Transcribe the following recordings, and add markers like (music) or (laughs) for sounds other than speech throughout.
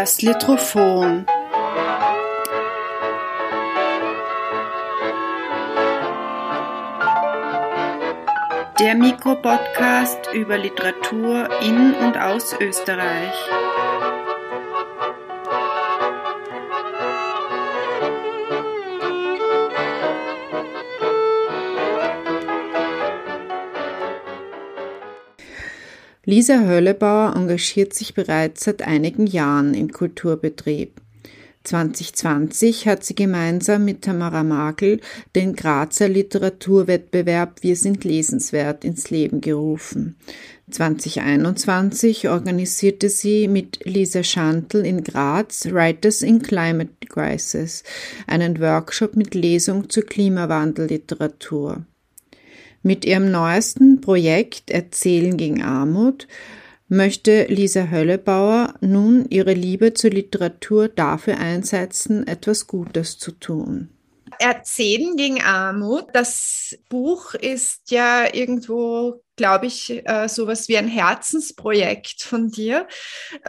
Das Litrophon. Der Mikropodcast über Literatur in und aus Österreich. Lisa Höllebauer engagiert sich bereits seit einigen Jahren im Kulturbetrieb. 2020 hat sie gemeinsam mit Tamara Magel den Grazer Literaturwettbewerb Wir sind lesenswert ins Leben gerufen. 2021 organisierte sie mit Lisa Schantel in Graz Writers in Climate Crisis, einen Workshop mit Lesung zur Klimawandelliteratur. Mit ihrem neuesten Projekt Erzählen gegen Armut möchte Lisa Höllebauer nun ihre Liebe zur Literatur dafür einsetzen, etwas Gutes zu tun. Erzählen gegen Armut. Das Buch ist ja irgendwo, glaube ich, äh, sowas wie ein Herzensprojekt von dir.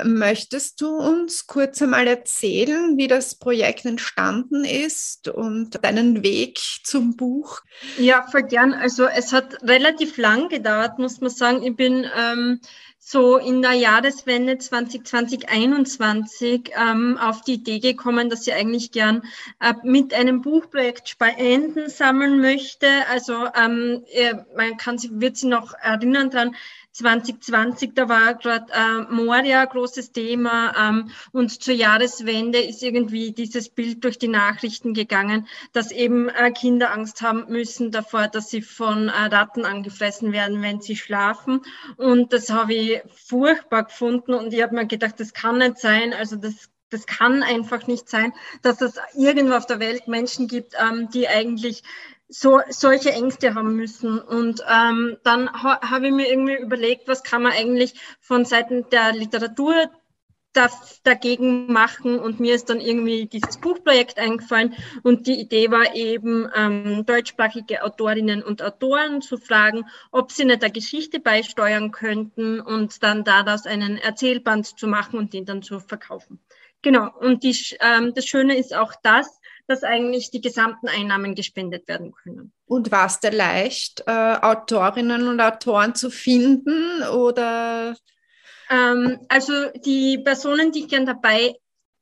Möchtest du uns kurz einmal erzählen, wie das Projekt entstanden ist und deinen Weg zum Buch? Ja, voll gern. Also es hat relativ lang gedauert, muss man sagen. Ich bin ähm, so in der Jahreswende 2020-21 ähm, auf die Idee gekommen, dass ich eigentlich gern äh, mit einem Buchprojekt Spenden sammeln möchte. Also ähm, man kann sich, wird sich noch erinnern dran, 2020, da war gerade äh, Moria großes Thema ähm, und zur Jahreswende ist irgendwie dieses Bild durch die Nachrichten gegangen, dass eben äh, Kinder Angst haben müssen davor, dass sie von äh, Ratten angefressen werden, wenn sie schlafen. Und das habe ich furchtbar gefunden und ich habe mir gedacht, das kann nicht sein. Also das das kann einfach nicht sein, dass es irgendwo auf der Welt Menschen gibt, ähm, die eigentlich so, solche Ängste haben müssen. Und ähm, dann ha, habe ich mir irgendwie überlegt, was kann man eigentlich von Seiten der Literatur da, dagegen machen. Und mir ist dann irgendwie dieses Buchprojekt eingefallen. Und die Idee war eben, ähm, deutschsprachige Autorinnen und Autoren zu fragen, ob sie nicht der Geschichte beisteuern könnten und dann daraus einen Erzählband zu machen und den dann zu verkaufen. Genau. Und die, ähm, das Schöne ist auch das, dass eigentlich die gesamten Einnahmen gespendet werden können. Und war es dir leicht, äh, Autorinnen und Autoren zu finden oder? Ähm, also die Personen, die ich gern dabei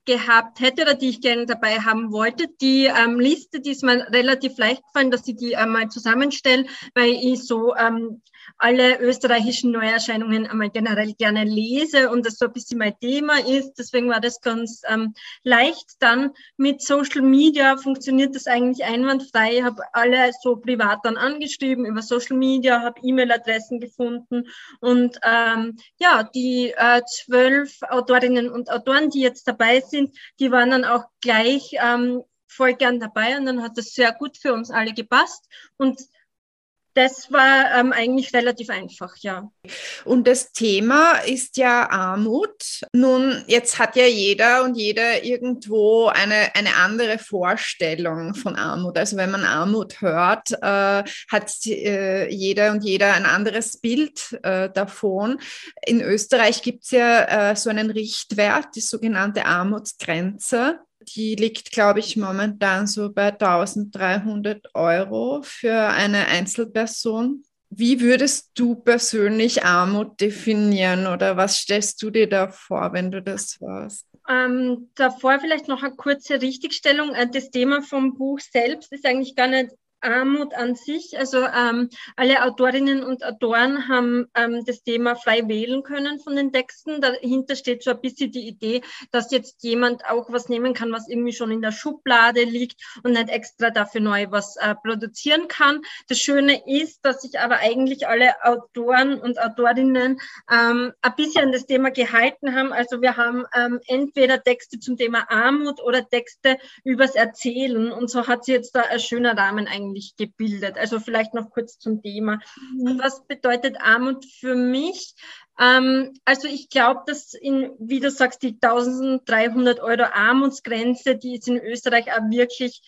gehabt hätte oder die ich gerne dabei haben wollte. Die ähm, Liste, die ist mir relativ leicht gefallen, dass ich die einmal zusammenstelle, weil ich so ähm, alle österreichischen Neuerscheinungen einmal generell gerne lese und das so ein bisschen mein Thema ist. Deswegen war das ganz ähm, leicht. Dann mit Social Media funktioniert das eigentlich einwandfrei. Ich habe alle so privat dann angeschrieben über Social Media, habe E-Mail-Adressen gefunden und ähm, ja, die äh, zwölf Autorinnen und Autoren, die jetzt dabei sind, die waren dann auch gleich ähm, voll gern dabei und dann hat das sehr gut für uns alle gepasst. Und das war ähm, eigentlich relativ einfach, ja. Und das Thema ist ja Armut. Nun, jetzt hat ja jeder und jeder irgendwo eine, eine andere Vorstellung von Armut. Also wenn man Armut hört, äh, hat äh, jeder und jeder ein anderes Bild äh, davon. In Österreich gibt es ja äh, so einen Richtwert, die sogenannte Armutsgrenze die liegt, glaube ich, momentan so bei 1300 Euro für eine Einzelperson. Wie würdest du persönlich Armut definieren oder was stellst du dir da vor, wenn du das hörst? Ähm, davor vielleicht noch eine kurze Richtigstellung. Äh, das Thema vom Buch selbst ist eigentlich gar nicht Armut an sich. Also ähm, alle Autorinnen und Autoren haben ähm, das Thema frei wählen können von den Texten. Dahinter steht so ein bisschen die Idee, dass jetzt jemand auch was nehmen kann, was irgendwie schon in der Schublade liegt und nicht extra dafür neu was äh, produzieren kann. Das Schöne ist, dass sich aber eigentlich alle Autoren und Autorinnen ähm, ein bisschen an das Thema gehalten haben. Also wir haben ähm, entweder Texte zum Thema Armut oder Texte übers Erzählen und so hat sie jetzt da ein schöner Rahmen eigentlich eigentlich gebildet? Also vielleicht noch kurz zum Thema. Mhm. Was bedeutet Armut für mich? Ähm, also ich glaube, dass in, wie du sagst, die 1300 Euro Armutsgrenze, die ist in Österreich auch wirklich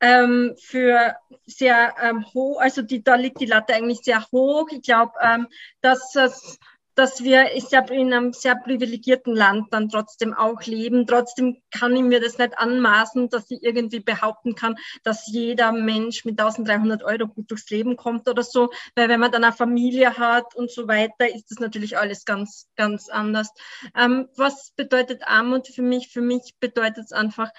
ähm, für sehr ähm, hoch, also die, da liegt die Latte eigentlich sehr hoch. Ich glaube, ähm, dass es dass wir in einem sehr privilegierten Land dann trotzdem auch leben. Trotzdem kann ich mir das nicht anmaßen, dass ich irgendwie behaupten kann, dass jeder Mensch mit 1300 Euro gut durchs Leben kommt oder so. Weil wenn man dann eine Familie hat und so weiter, ist das natürlich alles ganz, ganz anders. Ähm, was bedeutet Armut für mich? Für mich bedeutet es einfach,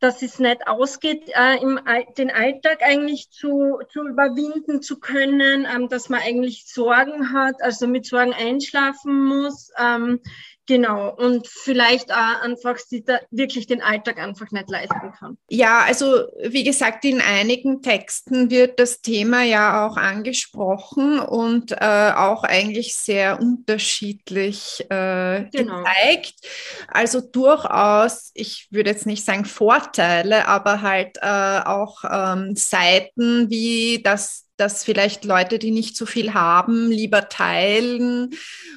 dass es nicht ausgeht, äh, im, den Alltag eigentlich zu, zu überwinden zu können, ähm, dass man eigentlich Sorgen hat, also mit Sorgen einschlafen muss. Ähm, Genau, und vielleicht auch einfach sich da wirklich den Alltag einfach nicht leisten kann. Ja, also wie gesagt, in einigen Texten wird das Thema ja auch angesprochen und äh, auch eigentlich sehr unterschiedlich äh, genau. gezeigt. Also durchaus, ich würde jetzt nicht sagen Vorteile, aber halt äh, auch ähm, Seiten wie das dass vielleicht Leute, die nicht so viel haben, lieber teilen.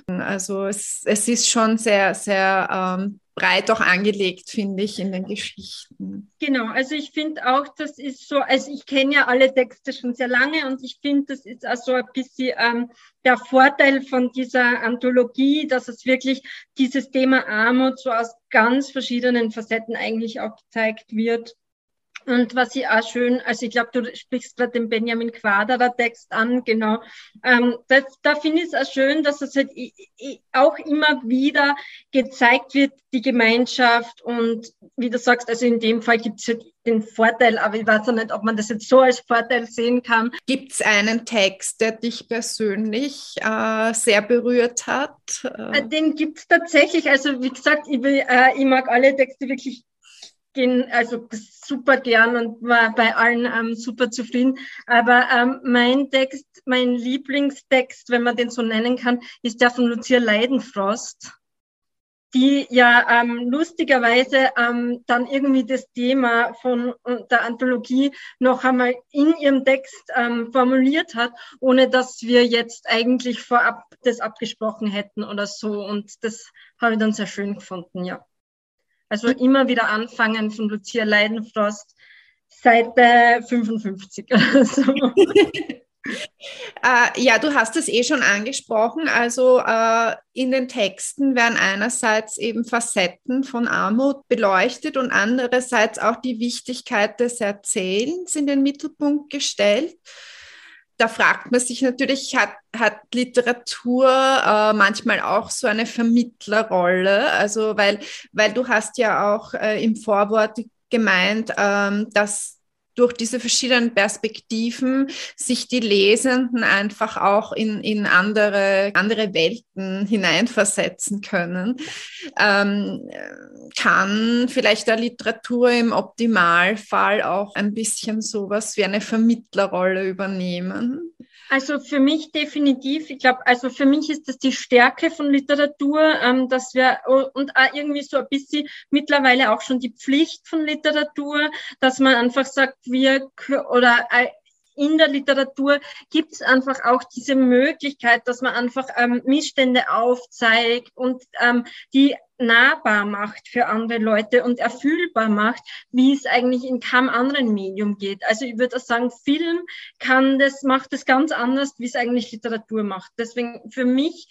Also es, es ist schon sehr, sehr ähm, breit auch angelegt, finde ich, in den Geschichten. Genau, also ich finde auch, das ist so, also ich kenne ja alle Texte schon sehr lange und ich finde, das ist auch so ein bisschen ähm, der Vorteil von dieser Anthologie, dass es wirklich dieses Thema Armut so aus ganz verschiedenen Facetten eigentlich auch gezeigt wird. Und was ich auch schön, also ich glaube, du sprichst gerade den Benjamin Quaderer Text an, genau. Ähm, das, da finde ich es auch schön, dass es halt auch immer wieder gezeigt wird, die Gemeinschaft und wie du sagst, also in dem Fall gibt es halt den Vorteil, aber ich weiß auch nicht, ob man das jetzt so als Vorteil sehen kann. Gibt es einen Text, der dich persönlich äh, sehr berührt hat? Äh, den gibt es tatsächlich. Also wie gesagt, ich, will, äh, ich mag alle Texte wirklich gehen also super gern und war bei allen ähm, super zufrieden. Aber ähm, mein Text, mein Lieblingstext, wenn man den so nennen kann, ist der von Lucia Leidenfrost, die ja ähm, lustigerweise ähm, dann irgendwie das Thema von der Anthologie noch einmal in ihrem Text ähm, formuliert hat, ohne dass wir jetzt eigentlich vorab das abgesprochen hätten oder so. Und das habe ich dann sehr schön gefunden, ja. Also immer wieder anfangen von Lucia Leidenfrost, Seite 55 oder so. äh, ja, du hast es eh schon angesprochen. Also äh, in den Texten werden einerseits eben Facetten von Armut beleuchtet und andererseits auch die Wichtigkeit des Erzählens in den Mittelpunkt gestellt da fragt man sich natürlich, hat, hat Literatur äh, manchmal auch so eine Vermittlerrolle? Also, weil, weil du hast ja auch äh, im Vorwort gemeint, ähm, dass durch diese verschiedenen Perspektiven sich die Lesenden einfach auch in, in andere, andere Welten hineinversetzen können, ähm, kann vielleicht der Literatur im Optimalfall auch ein bisschen sowas wie eine Vermittlerrolle übernehmen. Also für mich definitiv. Ich glaube, also für mich ist das die Stärke von Literatur, ähm, dass wir und auch irgendwie so ein bisschen mittlerweile auch schon die Pflicht von Literatur, dass man einfach sagt, wir oder äh, in der Literatur gibt es einfach auch diese Möglichkeit, dass man einfach ähm, Missstände aufzeigt und ähm, die nahbar macht für andere Leute und erfüllbar macht, wie es eigentlich in keinem anderen Medium geht. Also ich würde sagen, Film kann das, macht das ganz anders, wie es eigentlich Literatur macht. Deswegen für mich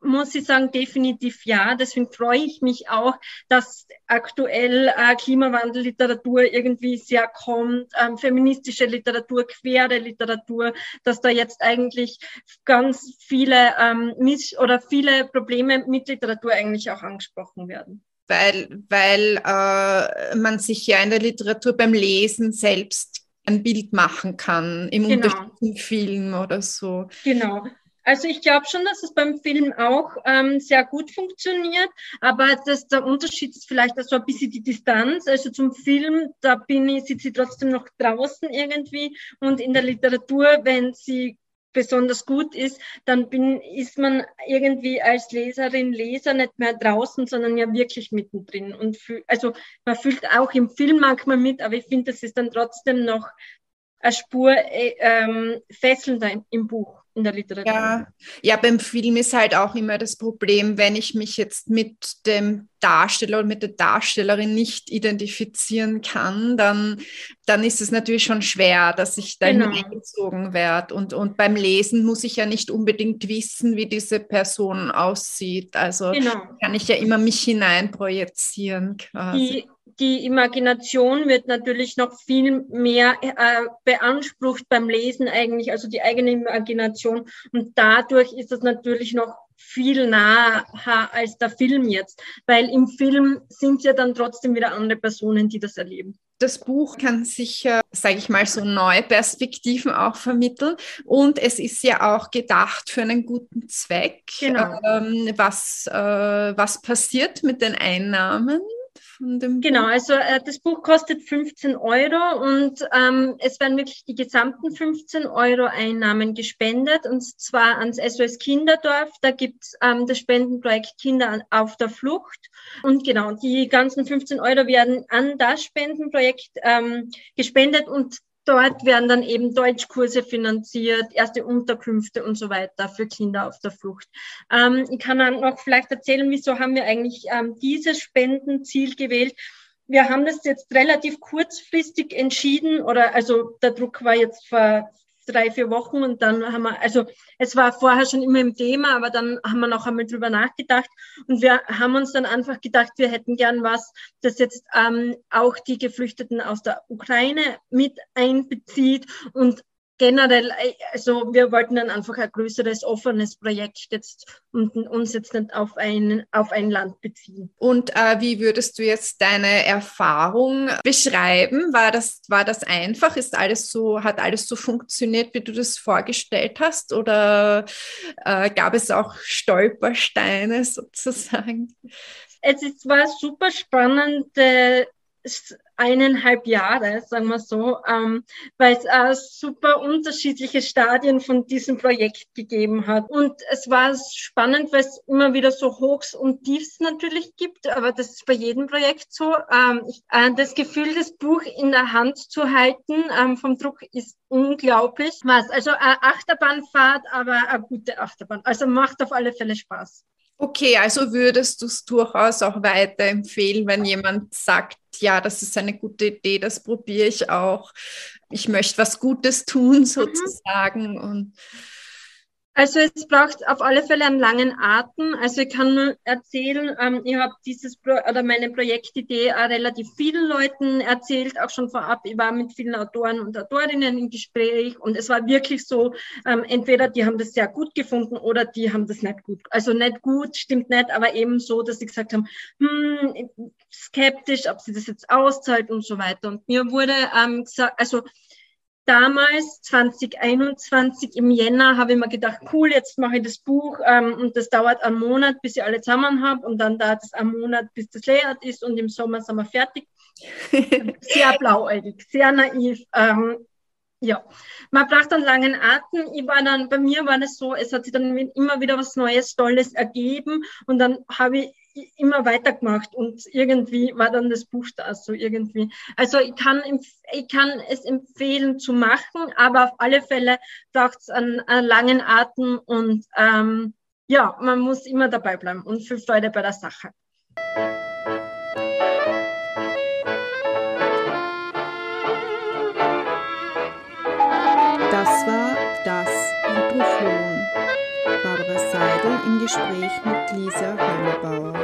muss ich sagen, definitiv ja. Deswegen freue ich mich auch, dass aktuell äh, Klimawandelliteratur irgendwie sehr kommt, ähm, feministische Literatur, queere Literatur, dass da jetzt eigentlich ganz viele ähm, Miss oder viele Probleme mit Literatur eigentlich auch angesprochen werden. Weil, weil äh, man sich ja in der Literatur beim Lesen selbst ein Bild machen kann, im genau. Unterschied zum Film oder so. Genau. Also ich glaube schon, dass es beim Film auch ähm, sehr gut funktioniert, aber das, der Unterschied ist vielleicht so ein bisschen die Distanz. Also zum Film, da bin ich, sitze ich trotzdem noch draußen irgendwie und in der Literatur, wenn sie besonders gut ist, dann bin, ist man irgendwie als Leserin, Leser nicht mehr draußen, sondern ja wirklich mittendrin. Und fühl, also man fühlt auch im Film manchmal mit, aber ich finde, das ist dann trotzdem noch eine Spur äh, ähm, fesselnder im Buch. In der Literatur. Ja. ja, beim Film ist halt auch immer das Problem, wenn ich mich jetzt mit dem Darsteller oder mit der Darstellerin nicht identifizieren kann, dann, dann ist es natürlich schon schwer, dass ich da genau. hineingezogen werde. Und, und beim Lesen muss ich ja nicht unbedingt wissen, wie diese Person aussieht. Also genau. kann ich ja immer mich hineinprojizieren quasi. Die die Imagination wird natürlich noch viel mehr äh, beansprucht beim Lesen eigentlich, also die eigene Imagination. Und dadurch ist es natürlich noch viel naher als der Film jetzt, weil im Film sind es ja dann trotzdem wieder andere Personen, die das erleben. Das Buch kann sicher, sage ich mal, so neue Perspektiven auch vermitteln. Und es ist ja auch gedacht für einen guten Zweck. Genau. Ähm, was, äh, was passiert mit den Einnahmen? Von dem Genau, also äh, das Buch kostet 15 Euro und ähm, es werden wirklich die gesamten 15 Euro Einnahmen gespendet und zwar ans SOS Kinderdorf. Da gibt's ähm, das Spendenprojekt Kinder auf der Flucht. Und genau, die ganzen 15 Euro werden an das Spendenprojekt ähm, gespendet und dort werden dann eben Deutschkurse finanziert, erste Unterkünfte und so weiter für Kinder auf der Flucht. Ähm, ich kann dann noch vielleicht erzählen, wieso haben wir eigentlich ähm, dieses Spendenziel gewählt. Wir haben das jetzt relativ kurzfristig entschieden oder also der Druck war jetzt vor drei, vier Wochen und dann haben wir, also es war vorher schon immer im Thema, aber dann haben wir noch einmal drüber nachgedacht und wir haben uns dann einfach gedacht, wir hätten gern was, das jetzt ähm, auch die Geflüchteten aus der Ukraine mit einbezieht und generell, äh, also wir wollten dann einfach ein größeres, offenes Projekt jetzt und uns jetzt nicht auf ein, auf ein Land beziehen. Und äh, wie würdest du jetzt deine Erfahrung beschreiben? War das, war das einfach? Ist alles so, hat alles so funktioniert, wie du das vorgestellt hast? Oder äh, gab es auch Stolpersteine sozusagen? Es ist, war super spannende eineinhalb Jahre, sagen wir so, ähm, weil es äh, super unterschiedliche Stadien von diesem Projekt gegeben hat. Und es war spannend, weil es immer wieder so Hochs und Tiefs natürlich gibt, aber das ist bei jedem Projekt so. Ähm, ich, äh, das Gefühl, das Buch in der Hand zu halten ähm, vom Druck ist unglaublich. Was? Also eine Achterbahnfahrt, aber eine gute Achterbahn. Also macht auf alle Fälle Spaß. Okay, also würdest du es durchaus auch weiterempfehlen, wenn jemand sagt, ja, das ist eine gute Idee, das probiere ich auch. Ich möchte was Gutes tun, mhm. sozusagen. Mhm. Und also es braucht auf alle Fälle einen langen Atem. Also ich kann nur erzählen, ähm, ich habe dieses Pro oder meine Projektidee auch relativ vielen Leuten erzählt, auch schon vorab. Ich war mit vielen Autoren und Autorinnen im Gespräch und es war wirklich so, ähm, entweder die haben das sehr gut gefunden oder die haben das nicht gut. Also nicht gut, stimmt nicht, aber eben so, dass sie gesagt haben, hm, skeptisch, ob sie das jetzt auszahlt und so weiter. Und mir wurde ähm, gesagt, also damals, 2021 im Jänner, habe ich mir gedacht, cool, jetzt mache ich das Buch ähm, und das dauert einen Monat, bis ich alle zusammen habe und dann dauert es einen Monat, bis das leer ist und im Sommer sind wir fertig. (laughs) sehr blauäugig, sehr naiv. Ähm, ja, man braucht einen langen Atem. Ich war dann, bei mir war das so, es hat sich dann immer wieder was Neues, Tolles ergeben und dann habe ich immer weitergemacht und irgendwie war dann das Buch da so irgendwie. Also ich kann, ich kann es empfehlen zu machen, aber auf alle Fälle braucht es einen, einen, langen Atem und ähm, ja, man muss immer dabei bleiben und viel Freude bei der Sache. Das war das Vibraphon. Barbara Seidel im Gespräch mit Lisa Hörnebauer.